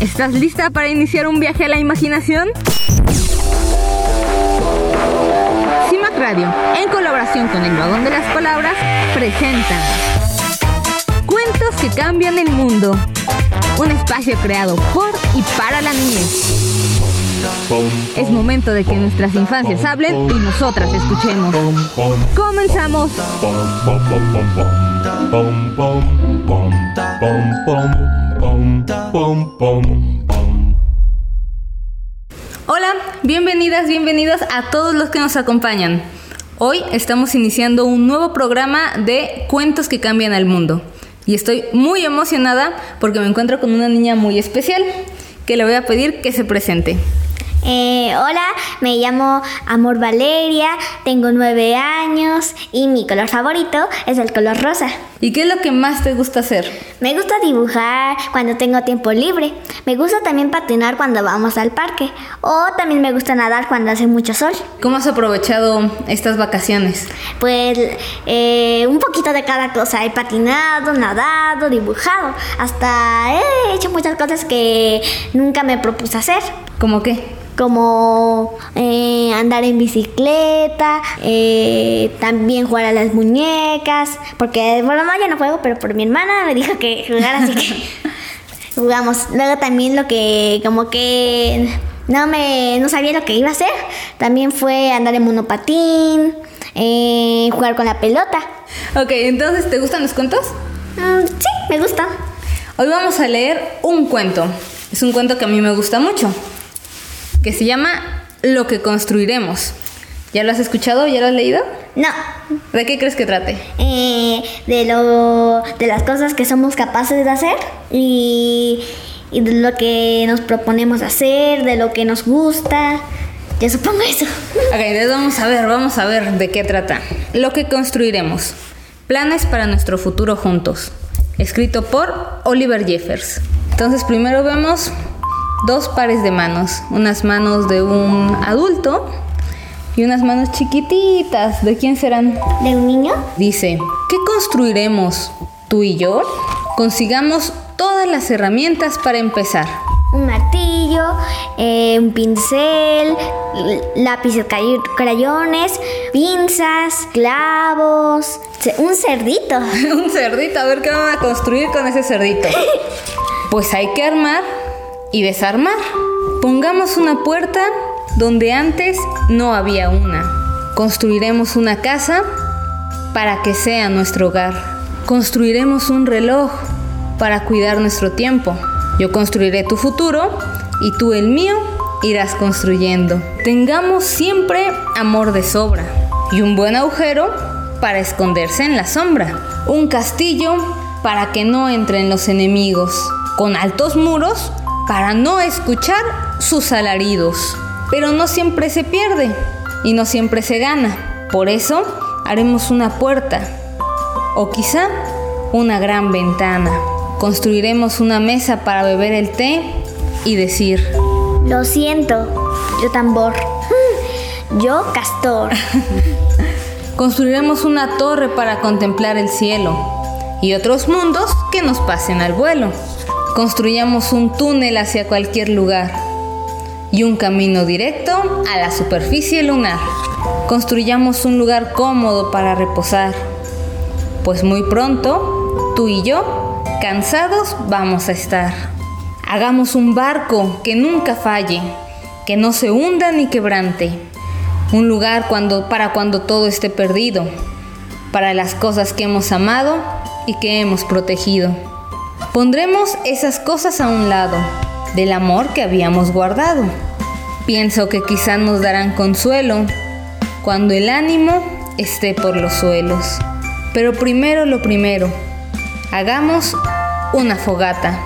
¿Estás lista para iniciar un viaje a la imaginación? CIMAC Radio, en colaboración con el Vagón de las Palabras, presenta Cuentos que cambian el mundo. Un espacio creado por y para la niñez. Es momento de que nuestras infancias hablen y nosotras escuchemos. Comenzamos. Hola, bienvenidas, bienvenidos a todos los que nos acompañan. Hoy estamos iniciando un nuevo programa de Cuentos que cambian el mundo. Y estoy muy emocionada porque me encuentro con una niña muy especial que le voy a pedir que se presente. Eh, hola, me llamo Amor Valeria, tengo nueve años y mi color favorito es el color rosa. ¿Y qué es lo que más te gusta hacer? Me gusta dibujar cuando tengo tiempo libre. Me gusta también patinar cuando vamos al parque. O también me gusta nadar cuando hace mucho sol. ¿Cómo has aprovechado estas vacaciones? Pues eh, un poquito de cada cosa. He patinado, nadado, dibujado. Hasta he hecho muchas cosas que nunca me propuse hacer. ¿Cómo qué? como eh, andar en bicicleta, eh, también jugar a las muñecas, porque por mamá ya no juego, pero por mi hermana me dijo que jugara, así que jugamos. Luego también lo que como que no me no sabía lo que iba a hacer, también fue andar en monopatín, eh, jugar con la pelota. Ok, entonces, ¿te gustan los cuentos? Mm, sí, me gustan. Hoy vamos a leer un cuento. Es un cuento que a mí me gusta mucho que se llama Lo que construiremos. ¿Ya lo has escuchado? ¿Ya lo has leído? No. ¿De qué crees que trate? Eh, de lo de las cosas que somos capaces de hacer y, y, de lo que nos proponemos hacer, de lo que nos gusta. Yo supongo eso. Ok, entonces vamos a ver, vamos a ver de qué trata. Lo que construiremos. Planes para nuestro futuro juntos. Escrito por Oliver Jeffers. Entonces primero vemos dos pares de manos, unas manos de un adulto y unas manos chiquititas. ¿De quién serán? ¿De un niño? Dice, ¿qué construiremos tú y yo? Consigamos todas las herramientas para empezar. Un martillo, eh, un pincel, lápices, crayones, pinzas, clavos, un cerdito. un cerdito, a ver qué van a construir con ese cerdito. pues hay que armar y desarmar. Pongamos una puerta donde antes no había una. Construiremos una casa para que sea nuestro hogar. Construiremos un reloj para cuidar nuestro tiempo. Yo construiré tu futuro y tú el mío irás construyendo. Tengamos siempre amor de sobra y un buen agujero para esconderse en la sombra. Un castillo para que no entren los enemigos. Con altos muros para no escuchar sus alaridos. Pero no siempre se pierde y no siempre se gana. Por eso haremos una puerta o quizá una gran ventana. Construiremos una mesa para beber el té y decir, lo siento, yo tambor, yo castor. Construiremos una torre para contemplar el cielo y otros mundos que nos pasen al vuelo. Construyamos un túnel hacia cualquier lugar y un camino directo a la superficie lunar. Construyamos un lugar cómodo para reposar, pues muy pronto, tú y yo, cansados vamos a estar. Hagamos un barco que nunca falle, que no se hunda ni quebrante. Un lugar para cuando todo esté perdido, para las cosas que hemos amado y que hemos protegido. Pondremos esas cosas a un lado del amor que habíamos guardado. Pienso que quizá nos darán consuelo cuando el ánimo esté por los suelos. Pero primero lo primero, hagamos una fogata,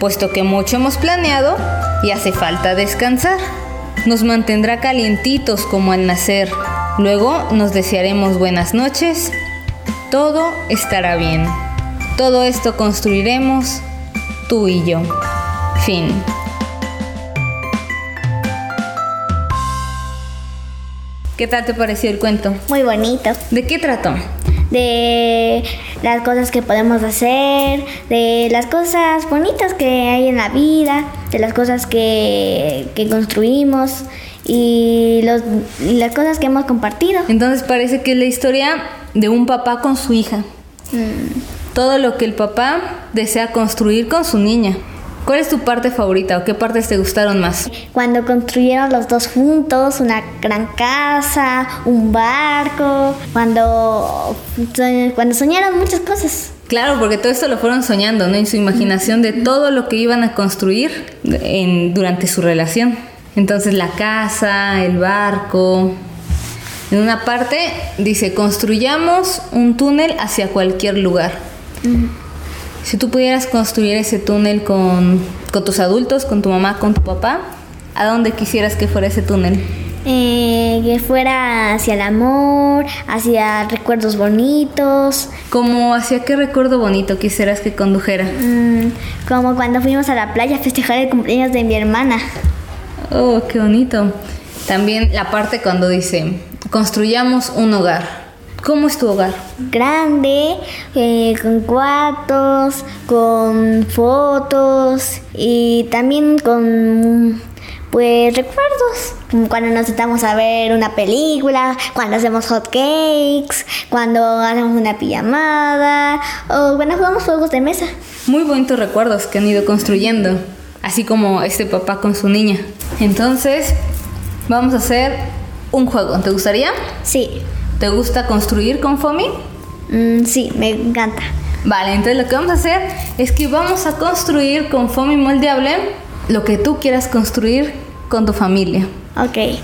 puesto que mucho hemos planeado y hace falta descansar. Nos mantendrá calientitos como al nacer. Luego nos desearemos buenas noches. Todo estará bien. Todo esto construiremos tú y yo. Fin. ¿Qué tal te pareció el cuento? Muy bonito. ¿De qué trató? de las cosas que podemos hacer, de las cosas bonitas que hay en la vida, de las cosas que, que construimos y, los, y las cosas que hemos compartido. Entonces parece que es la historia de un papá con su hija. Mm. Todo lo que el papá desea construir con su niña. ¿Cuál es tu parte favorita o qué partes te gustaron más? Cuando construyeron los dos juntos una gran casa, un barco, cuando, cuando soñaron muchas cosas. Claro, porque todo esto lo fueron soñando, ¿no? En su imaginación de todo lo que iban a construir en- durante su relación. Entonces la casa, el barco. En una parte dice, construyamos un túnel hacia cualquier lugar. Si tú pudieras construir ese túnel con, con tus adultos, con tu mamá, con tu papá, ¿a dónde quisieras que fuera ese túnel? Eh, que fuera hacia el amor, hacia recuerdos bonitos, Como hacia qué recuerdo bonito quisieras que condujera. mm, como cuando fuimos a la playa a festejar el cumpleaños de mi hermana. Oh, qué bonito. También la parte cuando dice, construyamos un hogar. ¿Cómo es tu hogar? Grande, eh, con cuartos, con fotos y también con pues recuerdos. Como cuando nos sentamos a ver una película, cuando hacemos hot cakes, cuando hacemos una pijamada o cuando jugamos juegos de mesa. Muy bonitos recuerdos que han ido construyendo, así como este papá con su niña. Entonces, vamos a hacer un juego. ¿Te gustaría? Sí, ¿Te gusta construir con Fomi? Mm, sí, me encanta. Vale, entonces lo que vamos a hacer es que vamos a construir con Fomi moldeable lo que tú quieras construir con tu familia. Ok.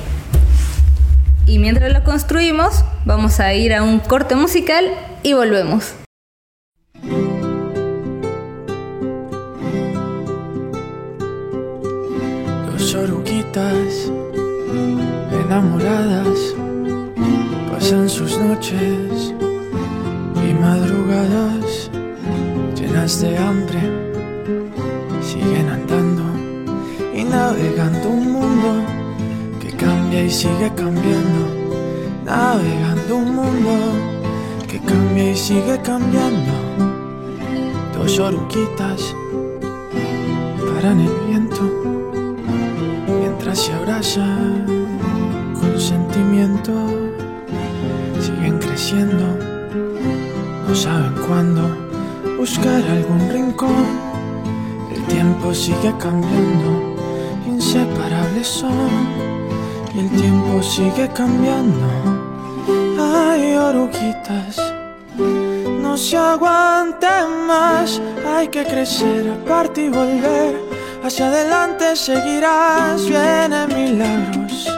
Y mientras lo construimos, vamos a ir a un corte musical y volvemos. Dos oruguitas enamoradas pasan sus noches y madrugadas llenas de hambre. Siguen andando y navegando un mundo que cambia y sigue cambiando. Navegando un mundo que cambia y sigue cambiando. Dos oruguitas paran el viento mientras se abrazan No saben cuándo buscar algún rincón. El tiempo sigue cambiando, inseparables son, y el tiempo sigue cambiando. Ay, oruguitas, no se aguanten más, hay que crecer, aparte y volver. Hacia adelante seguirás, vienen milagros,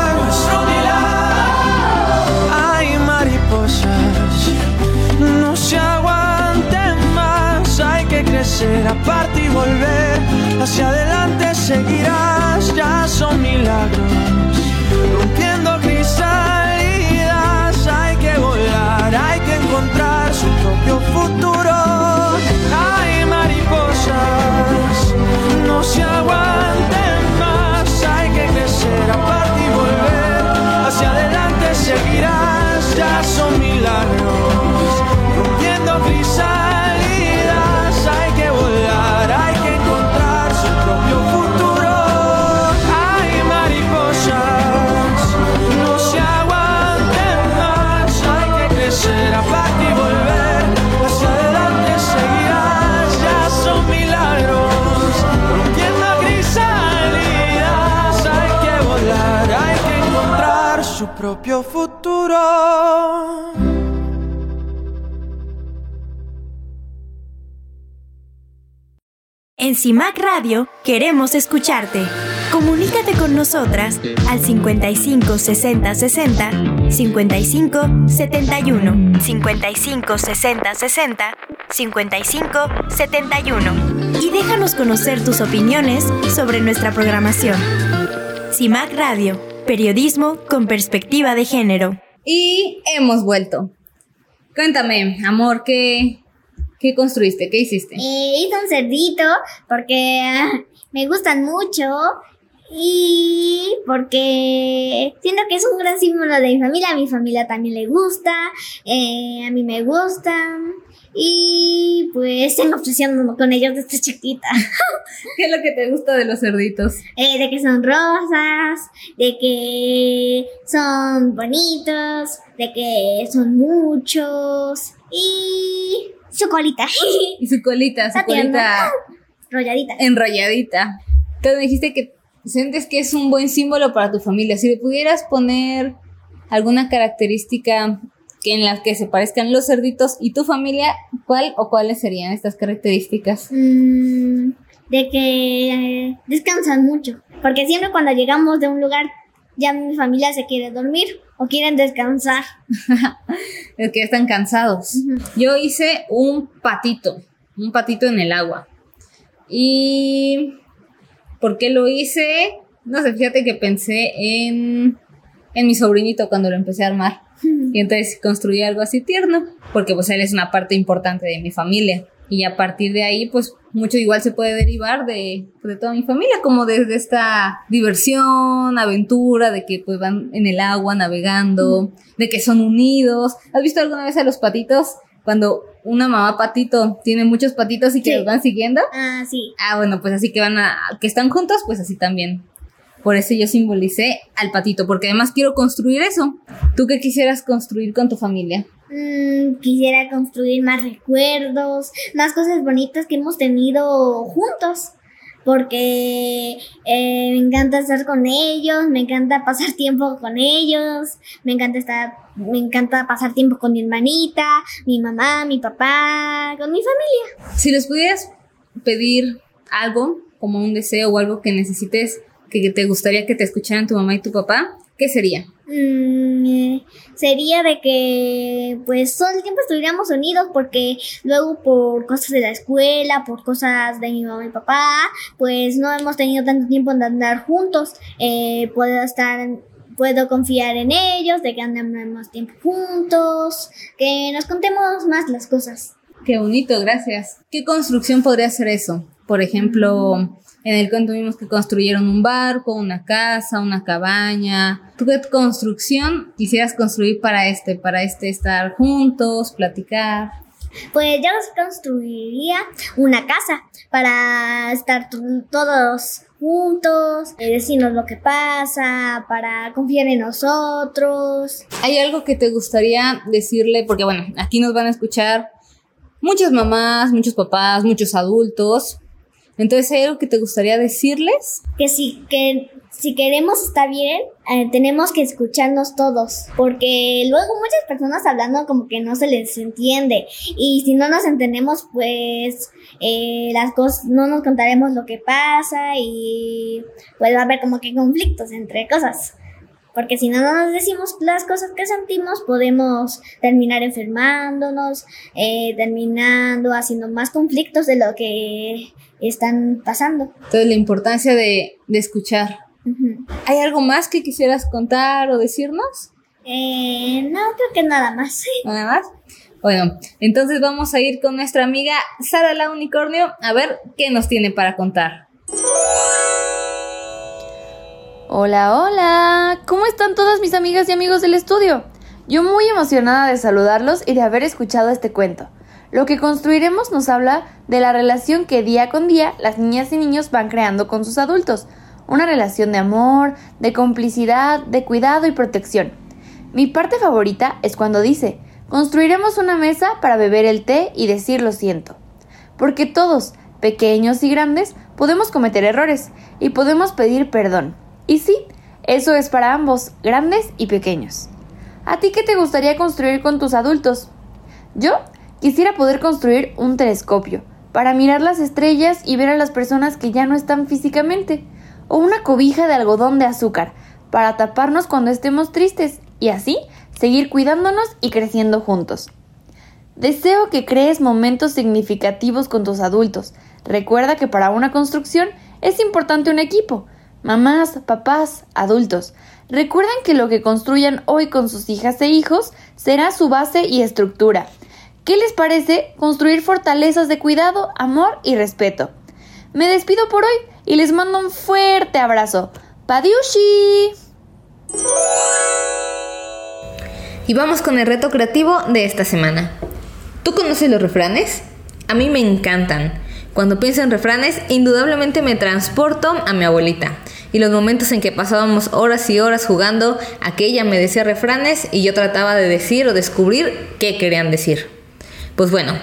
aparte y volver. Hacia adelante seguirás, ya son milagros. En CIMAC Radio queremos escucharte. Comunícate con nosotras al 55 60 60 55 71 55 60 60 55 71 y déjanos conocer tus opiniones sobre nuestra programación. CIMAC Radio, periodismo con perspectiva de género. Y hemos vuelto. Cuéntame, amor, ¿qué, qué construiste? ¿Qué hiciste? Eh, hice un cerdito porque ah, me gustan mucho y porque siento que es un gran símbolo de mi familia. A mi familia también le gusta, eh, a mí me gustan y pues tengo obsesión con ellos desde chiquita. ¿Qué es lo que te gusta de los cerditos? Eh, de que son rosas, de que son bonitos, de que son muchos y su colita. Y su colita, su colita Rolladita. enrolladita. Tú me dijiste que sientes que es un buen símbolo para tu familia. Si le pudieras poner alguna característica en la que se parezcan los cerditos y tu familia, ¿cuál o cuáles serían estas características? Mm, de que eh, descansan mucho. Porque siempre cuando llegamos de un lugar, ya mi familia se quiere dormir o quieren descansar. Es que están cansados. Yo hice un patito, un patito en el agua. Y ¿por qué lo hice? No sé, fíjate que pensé en, en mi sobrinito cuando lo empecé a armar. Y entonces construí algo así tierno, porque pues él es una parte importante de mi familia. Y a partir de ahí, pues mucho igual se puede derivar de, de toda mi familia, como desde esta diversión, aventura, de que pues van en el agua navegando, de que son unidos. ¿Has visto alguna vez a los patitos? Cuando una mamá patito tiene muchos patitos y que Sí. los van siguiendo. Ah, sí. Ah, bueno, pues así que van a, que están juntos, pues así también. Por eso yo simbolicé al patito, porque además quiero construir eso. ¿Tú qué quisieras construir con tu familia? Mm, quisiera construir más recuerdos, más cosas bonitas que hemos tenido juntos. Porque eh, me encanta estar con ellos, me encanta pasar tiempo con ellos, me encanta estar, me encanta pasar tiempo con mi hermanita, mi mamá, mi papá, con mi familia. Si les pudieras pedir algo, como un deseo o algo que necesites, que te gustaría que te escucharan tu mamá y tu papá, ¿qué sería? Mm, eh, sería de que pues todo el tiempo estuviéramos unidos porque luego por cosas de la escuela, por cosas de mi mamá y papá, pues no hemos tenido tanto tiempo de andar juntos. Eh, puedo estar, puedo confiar en ellos, de que andemos más tiempo juntos, que nos contemos más las cosas. Qué bonito, gracias. ¿Qué construcción podría ser eso? Por ejemplo, en el cuento vimos que construyeron un barco, una casa, una cabaña. ¿Tú qué construcción quisieras construir para este? Para este estar juntos, platicar. Pues yo construiría una casa para estar todos juntos, eh, decirnos lo que pasa, para confiar en nosotros. ¿Hay algo que te gustaría decirle? Porque bueno, aquí nos van a escuchar muchas mamás, muchos papás, muchos adultos. Entonces, ¿hay algo que te gustaría decirles? Que si, que si queremos estar bien, eh, tenemos que escucharnos todos, porque luego muchas personas hablando como que no se les entiende y si no nos entendemos, pues eh, las cosas no nos contaremos lo que pasa y pues va a haber como que conflictos entre cosas. Porque si no nos decimos las cosas que sentimos, podemos terminar enfermándonos, eh, terminando haciendo más conflictos de lo que están pasando. Entonces, la importancia de, de escuchar. ¿Hay algo más que quisieras contar o decirnos? Eh, no, creo que nada más. ¿Nada más? Bueno, entonces vamos a ir con nuestra amiga Sara la Unicornio a ver qué nos tiene para contar. Hola, hola. ¿Cómo están todas mis amigas y amigos del estudio? Yo muy emocionada de saludarlos y de haber escuchado este cuento. Lo que construiremos nos habla de la relación que día con día las niñas y niños van creando con sus adultos. Una relación de amor, de complicidad, de cuidado y protección. Mi parte favorita es cuando dice, construiremos una mesa para beber el té y decir lo siento. Porque todos, pequeños y grandes, podemos cometer errores y podemos pedir perdón. Y sí, Eso es para ambos, grandes y pequeños. ¿A ti qué te gustaría construir con tus adultos? Yo quisiera poder construir un telescopio para mirar las estrellas y ver a las personas que ya no están físicamente, o una cobija de algodón de azúcar para taparnos cuando estemos tristes y así seguir cuidándonos y creciendo juntos. Deseo que crees momentos significativos con tus adultos. Recuerda que para una construcción es importante un equipo. Mamás, papás, adultos. Recuerden que lo que construyan hoy con sus hijas e hijos será su base y estructura. ¿Qué les parece construir fortalezas de cuidado, amor y respeto? Me despido por hoy y les mando un fuerte abrazo. ¡Padiushi! Y vamos con el reto creativo de esta semana. ¿Tú conoces los refranes? A mí me encantan. Cuando pienso en refranes, indudablemente me transporto a mi abuelita y los momentos en que pasábamos horas y horas jugando a que ella me decía refranes y yo trataba de decir o descubrir qué querían decir. Pues bueno,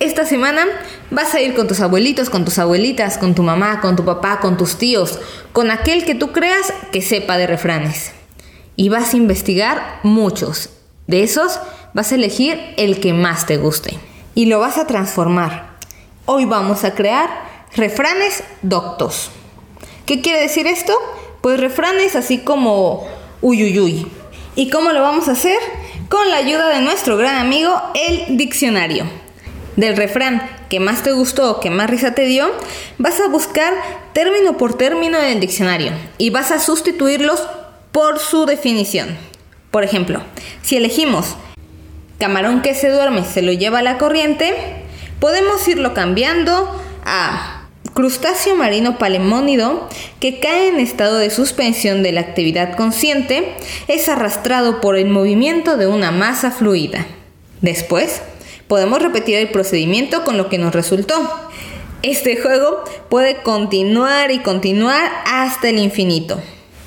esta semana vas a ir con tus abuelitos, con tus abuelitas, con tu mamá, con tu papá, con tus tíos, con aquel que tú creas que sepa de refranes. Y vas a investigar muchos. De esos vas a elegir el que más te guste. Y lo vas a transformar. Hoy vamos a crear refranes doctos. ¿Qué quiere decir esto? Pues refranes así como uyuyuy. ¿Y cómo lo vamos a hacer? Con la ayuda de nuestro gran amigo, el diccionario. Del refrán que más te gustó o que más risa te dio, vas a buscar término por término en el diccionario y vas a sustituirlos por su definición. Por ejemplo, si elegimos camarón que se duerme se lo lleva a la corriente, podemos irlo cambiando a crustáceo marino palemónido que cae en estado de suspensión de la actividad consciente, es arrastrado por el movimiento de una masa fluida. Después, podemos repetir el procedimiento con lo que nos resultó. Este juego puede continuar y continuar hasta el infinito.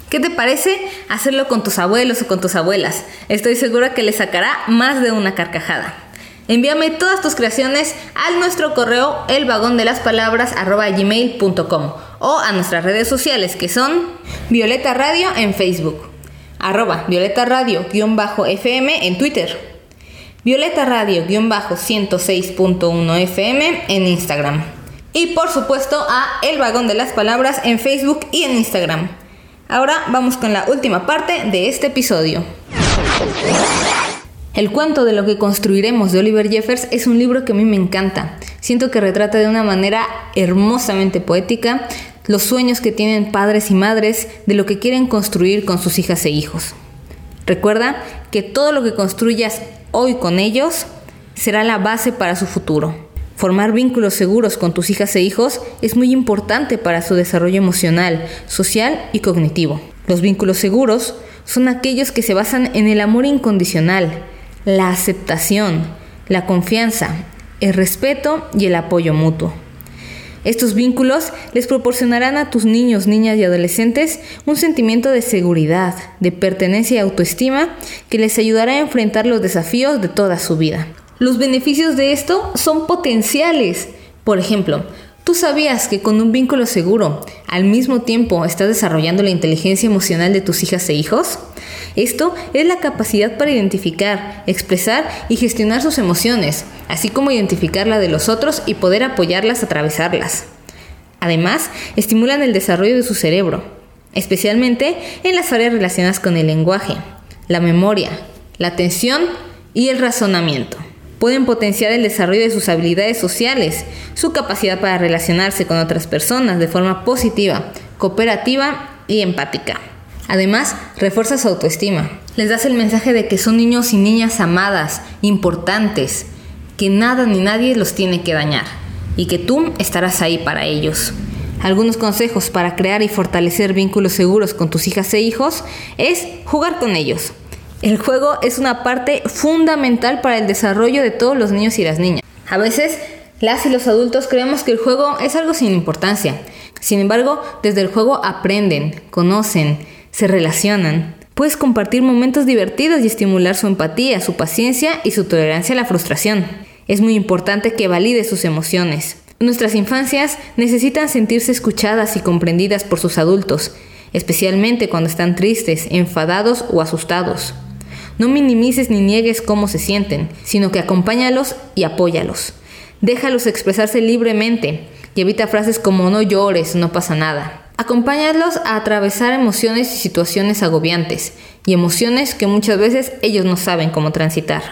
¿Qué te parece hacerlo con tus abuelos o con tus abuelas? Estoy segura que les sacará más de una carcajada. Envíame todas tus creaciones al nuestro correo elvagondelaspalabras.gmail.com o a nuestras redes sociales que son Violeta Radio en Facebook, arroba Violeta Radio-FM en Twitter, Violeta Radio-106.1 FM en Instagram. Y por supuesto a El Vagón de las Palabras en Facebook y en Instagram. Ahora vamos con la última parte de este episodio. El cuento de lo que construiremos de Oliver Jeffers es un libro que a mí me encanta. Siento que retrata de una manera hermosamente poética los sueños que tienen padres y madres de lo que quieren construir con sus hijas e hijos. Recuerda que todo lo que construyas hoy con ellos será la base para su futuro. Formar vínculos seguros con tus hijas e hijos es muy importante para su desarrollo emocional, social y cognitivo. Los vínculos seguros son aquellos que se basan en el amor incondicional, la aceptación, la confianza, el respeto y el apoyo mutuo. Estos vínculos les proporcionarán a tus niños, niñas y adolescentes un sentimiento de seguridad, de pertenencia y autoestima que les ayudará a enfrentar los desafíos de toda su vida. Los beneficios de esto son potenciales. Por ejemplo, ¿Tú sabías que con un vínculo seguro, al mismo tiempo estás desarrollando la inteligencia emocional de tus hijas e hijos? Esto es la capacidad para identificar, expresar y gestionar sus emociones, así como identificar la de los otros y poder apoyarlas a atravesarlas. Además, estimulan el desarrollo de su cerebro, especialmente en las áreas relacionadas con el lenguaje, la memoria, la atención y el razonamiento. Pueden potenciar el desarrollo de sus habilidades sociales, su capacidad para relacionarse con otras personas de forma positiva, cooperativa y empática. Además, refuerza su autoestima. Les das el mensaje de que son niños y niñas amadas, importantes, que nada ni nadie los tiene que dañar y que tú estarás ahí para ellos. Algunos consejos para crear y fortalecer vínculos seguros con tus hijas e hijos es jugar con ellos. El juego es una parte fundamental para el desarrollo de todos los niños y las niñas. A veces las y los adultos creemos que el juego es algo sin importancia. Sin embargo, desde el juego aprenden, conocen, se relacionan. Puedes compartir momentos divertidos y estimular su empatía, su paciencia y su tolerancia a la frustración. Es muy importante que valide sus emociones. Nuestras infancias necesitan sentirse escuchadas y comprendidas por sus adultos. especialmente cuando están tristes, enfadados o asustados. No minimices ni niegues cómo se sienten, sino que acompáñalos y apóyalos. Déjalos expresarse libremente y evita frases como no llores, no pasa nada. Acompáñalos a atravesar emociones y situaciones agobiantes y emociones que muchas veces ellos no saben cómo transitar.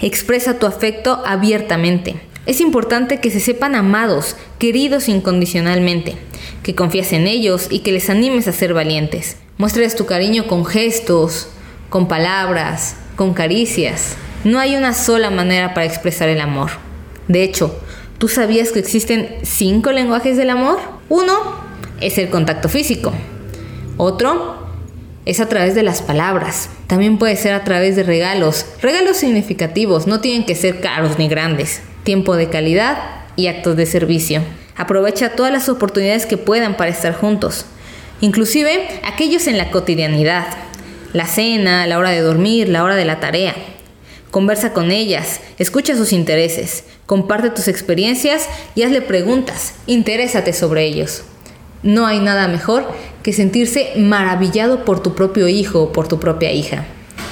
Expresa tu afecto abiertamente. Es importante que se sepan amados, queridos incondicionalmente, que confías en ellos y que les animes a ser valientes. Muéstrales tu cariño con gestos, con palabras, con caricias. No hay una sola manera para expresar el amor. De hecho, ¿tú sabías que existen cinco lenguajes del amor? Uno es el contacto físico. Otro es a través de las palabras. También puede ser a través de regalos. Regalos significativos, no tienen que ser caros ni grandes. Tiempo de calidad y actos de servicio. Aprovecha todas las oportunidades que puedan para estar juntos. Inclusive aquellos en la cotidianidad la cena, la hora de dormir, la hora de la tarea. Conversa con ellas, escucha sus intereses, comparte tus experiencias y hazle preguntas, interésate sobre ellos. No hay nada mejor que sentirse maravillado por tu propio hijo o por tu propia hija.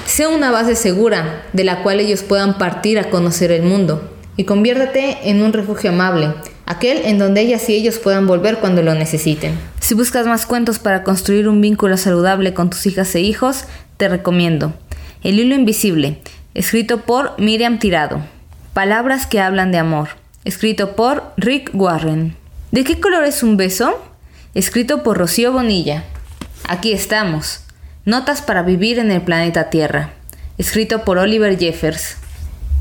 Sea una base segura de la cual ellos puedan partir a conocer el mundo y conviértete en un refugio amable, aquel en donde ellas y ellos puedan volver cuando lo necesiten. Si buscas más cuentos para construir un vínculo saludable con tus hijas e hijos, te recomiendo El hilo invisible, escrito por Miriam Tirado. Palabras que hablan de amor, escrito por Rick Warren. ¿De qué color es un beso? Escrito por Rocío Bonilla. Aquí estamos. Notas para vivir en el planeta Tierra, escrito por Oliver Jeffers.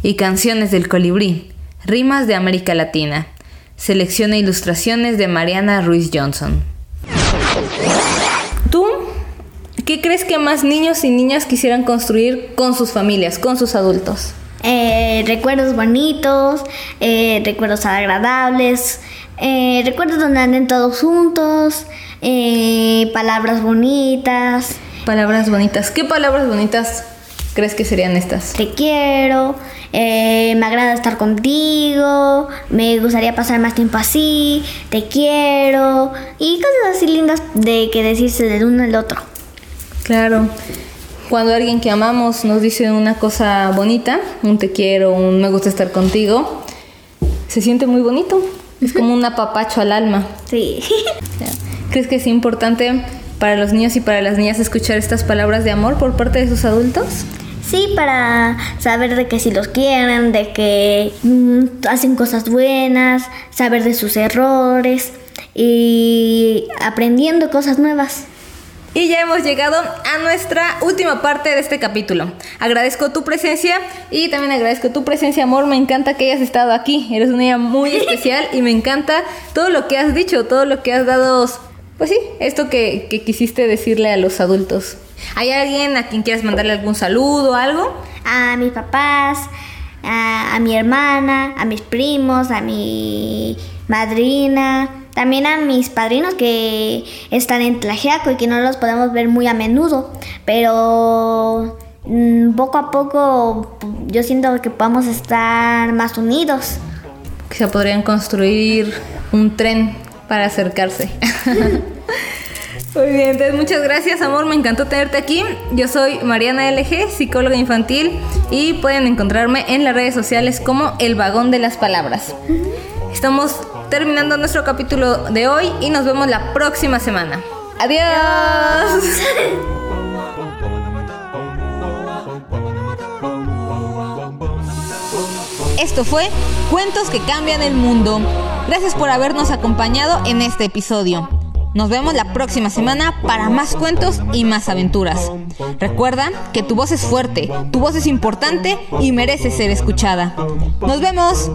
Y Canciones del Colibrí, Rimas de América Latina, Selección e ilustraciones de Mariana Ruiz Johnson. ¿Tú qué crees que más niños y niñas quisieran construir con sus familias, con sus adultos? Eh, recuerdos bonitos, eh, recuerdos agradables, eh, recuerdos donde anden todos juntos, palabras bonitas. Palabras bonitas. ¿Qué palabras bonitas crees que serían estas? Te quiero, eh, me agrada estar contigo, me gustaría pasar más tiempo así, te quiero y cosas así lindas de que decirse del uno al otro. Claro. Cuando alguien que amamos nos dice una cosa bonita, un te quiero, un me gusta estar contigo, se siente muy bonito. Es como un apapacho al alma. Sí. ¿Crees que es importante para los niños y para las niñas escuchar estas palabras de amor por parte de sus adultos? Sí, para saber de que si los quieren, de que mm, hacen cosas buenas, saber de sus errores y aprendiendo cosas nuevas. Y ya hemos llegado a nuestra última parte de este capítulo. Agradezco tu presencia y también agradezco tu presencia, amor. Me encanta que hayas estado aquí. Eres una niña muy especial y me encanta todo lo que has dicho, todo lo que has dado. Pues sí, esto que, quisiste decirle a los adultos. ¿Hay alguien a quien quieras mandarle algún saludo o algo? A mis papás, a, mi hermana, a mis primos, a mi madrina, también a mis padrinos que están en Tlaxiaco y que no los podemos ver muy a menudo, pero mm, poco a poco yo siento que podemos estar más unidos. Se podrían construir un tren para acercarse. Muy bien, entonces muchas gracias amor, me encantó tenerte aquí. Yo soy Mariana LG, psicóloga infantil y pueden encontrarme en las redes sociales como El Vagón de las Palabras. Estamos terminando nuestro capítulo de hoy y nos vemos la próxima semana. Adiós. Esto fue Cuentos que cambian el mundo. Gracias por habernos acompañado en este episodio. Nos vemos la próxima semana para más cuentos y más aventuras. Recuerda que tu voz es fuerte, tu voz es importante y merece ser escuchada. Nos vemos.